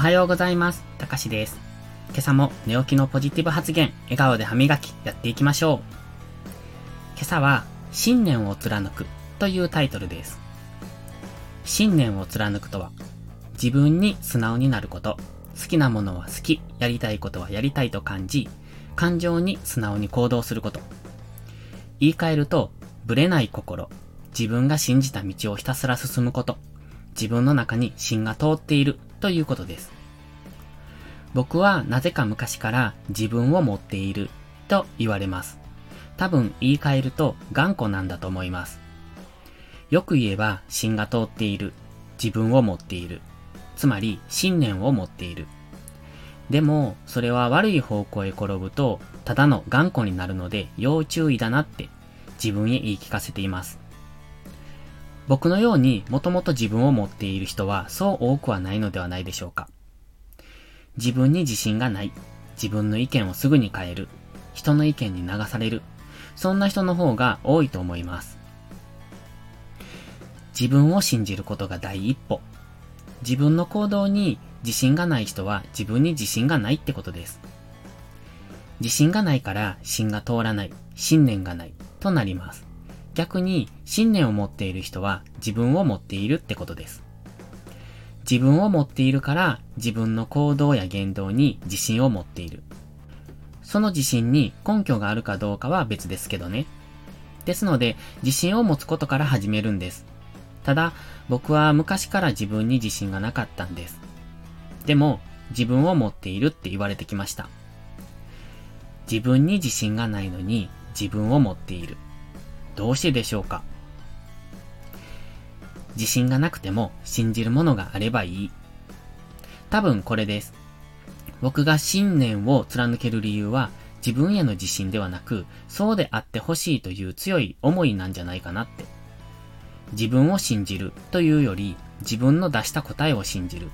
はようございます。たかしです。今朝も寝起きのポジティブ発言、笑顔で歯磨き、やっていきましょう。今朝は、信念を貫くというタイトルです。信念を貫くとは、自分に素直になること、好きなものは好き、やりたいことはやりたいと感じ、感情に素直に行動すること。言い換えると、ぶれない心、自分が信じた道をひたすら進むこと、自分の中に芯が通っているということです。僕はなぜか昔から自分を持っていると言われます。多分言い換えると頑固なんだと思います。よく言えば芯が通っている。自分を持っている。つまり信念を持っている。でも、それは悪い方向へ転ぶと、ただの頑固になるので要注意だなって自分へ言い聞かせています。僕のようにもともと自分を持っている人はそう多くはないのではないでしょうか。自分に自信がない。自分の意見をすぐに変える。人の意見に流される。そんな人の方が多いと思います。自分を信じることが第一歩。自分の行動に自信がない人は自分に自信がないってことです。自信がないから芯が通らない、信念がないとなります。逆に信念を持っている人は自分を持っているってことです。自分を持っているから自分の行動や言動に自信を持っている。その自信に根拠があるかどうかは別ですけどね。ですので自信を持つことから始めるんです。ただ僕は昔から自分に自信がなかったんです。でも自分を持っているって言われてきました。自分に自信がないのに自分を持っている。どうしてでしょうか？自信がなくても信じるものがあればいい。多分これです。僕が信念を貫ける理由は自分への自信ではなく、そうであってほしいという強い思いなんじゃないかなって。自分を信じるというより、自分の出した答えを信じる。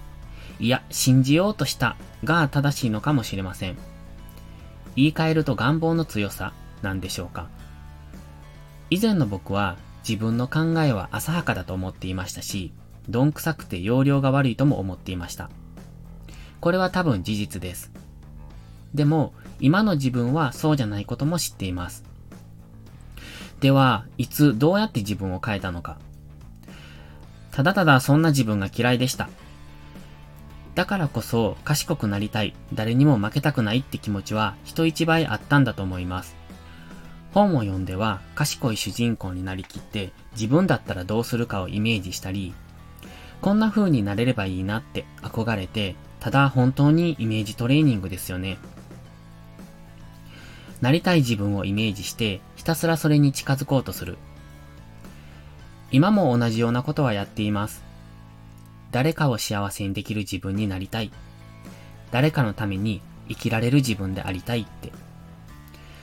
いや、信じようとしたが正しいのかもしれません。言い換えると願望の強さなんでしょうか？以前の僕は自分の考えは浅はかだと思っていましたし、どんくさくて容量が悪いとも思っていました。これは多分事実です。でも、今の自分はそうじゃないことも知っています。では、いつどうやって自分を変えたのか。ただただそんな自分が嫌いでした。だからこそ賢くなりたい、誰にも負けたくないって気持ちは人一倍あったんだと思います。本を読んでは賢い主人公になりきって自分だったらどうするかをイメージしたり、こんな風になれればいいなって憧れて、ただ本当にイメージトレーニングですよね。なりたい自分をイメージしてひたすらそれに近づこうとする。今も同じようなことはやっています。誰かを幸せにできる自分になりたい。誰かのために生きられる自分でありたいって。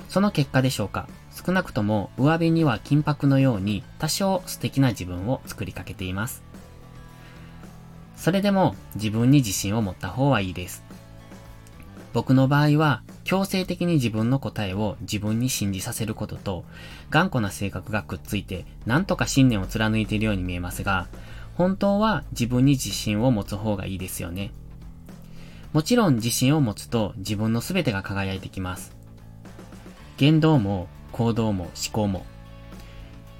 その結果でしょうか。少なくとも上辺には金箔のように多少素敵な自分を作りかけています。それでも自分に自信を持った方はいいです。僕の場合は強制的に自分の答えを自分に信じさせることと頑固な性格がくっついてなんとか信念を貫いているように見えますが、本当は自分に自信を持つ方がいいですよね。もちろん自信を持つと自分の全てが輝いてきます。言動も行動も思考も。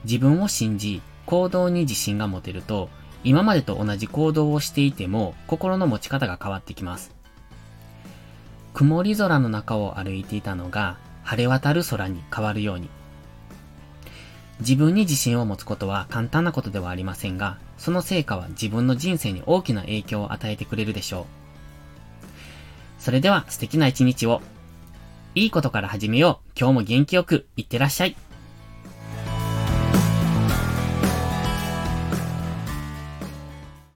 自分を信じ、行動に自信が持てると、今までと同じ行動をしていても心の持ち方が変わってきます。曇り空の中を歩いていたのが晴れ渡る空に変わるように。自分に自信を持つことは簡単なことではありませんが、その成果は自分の人生に大きな影響を与えてくれるでしょう。それでは素敵な一日を。いいことから始めよう。今日も元気よく、いってらっしゃい。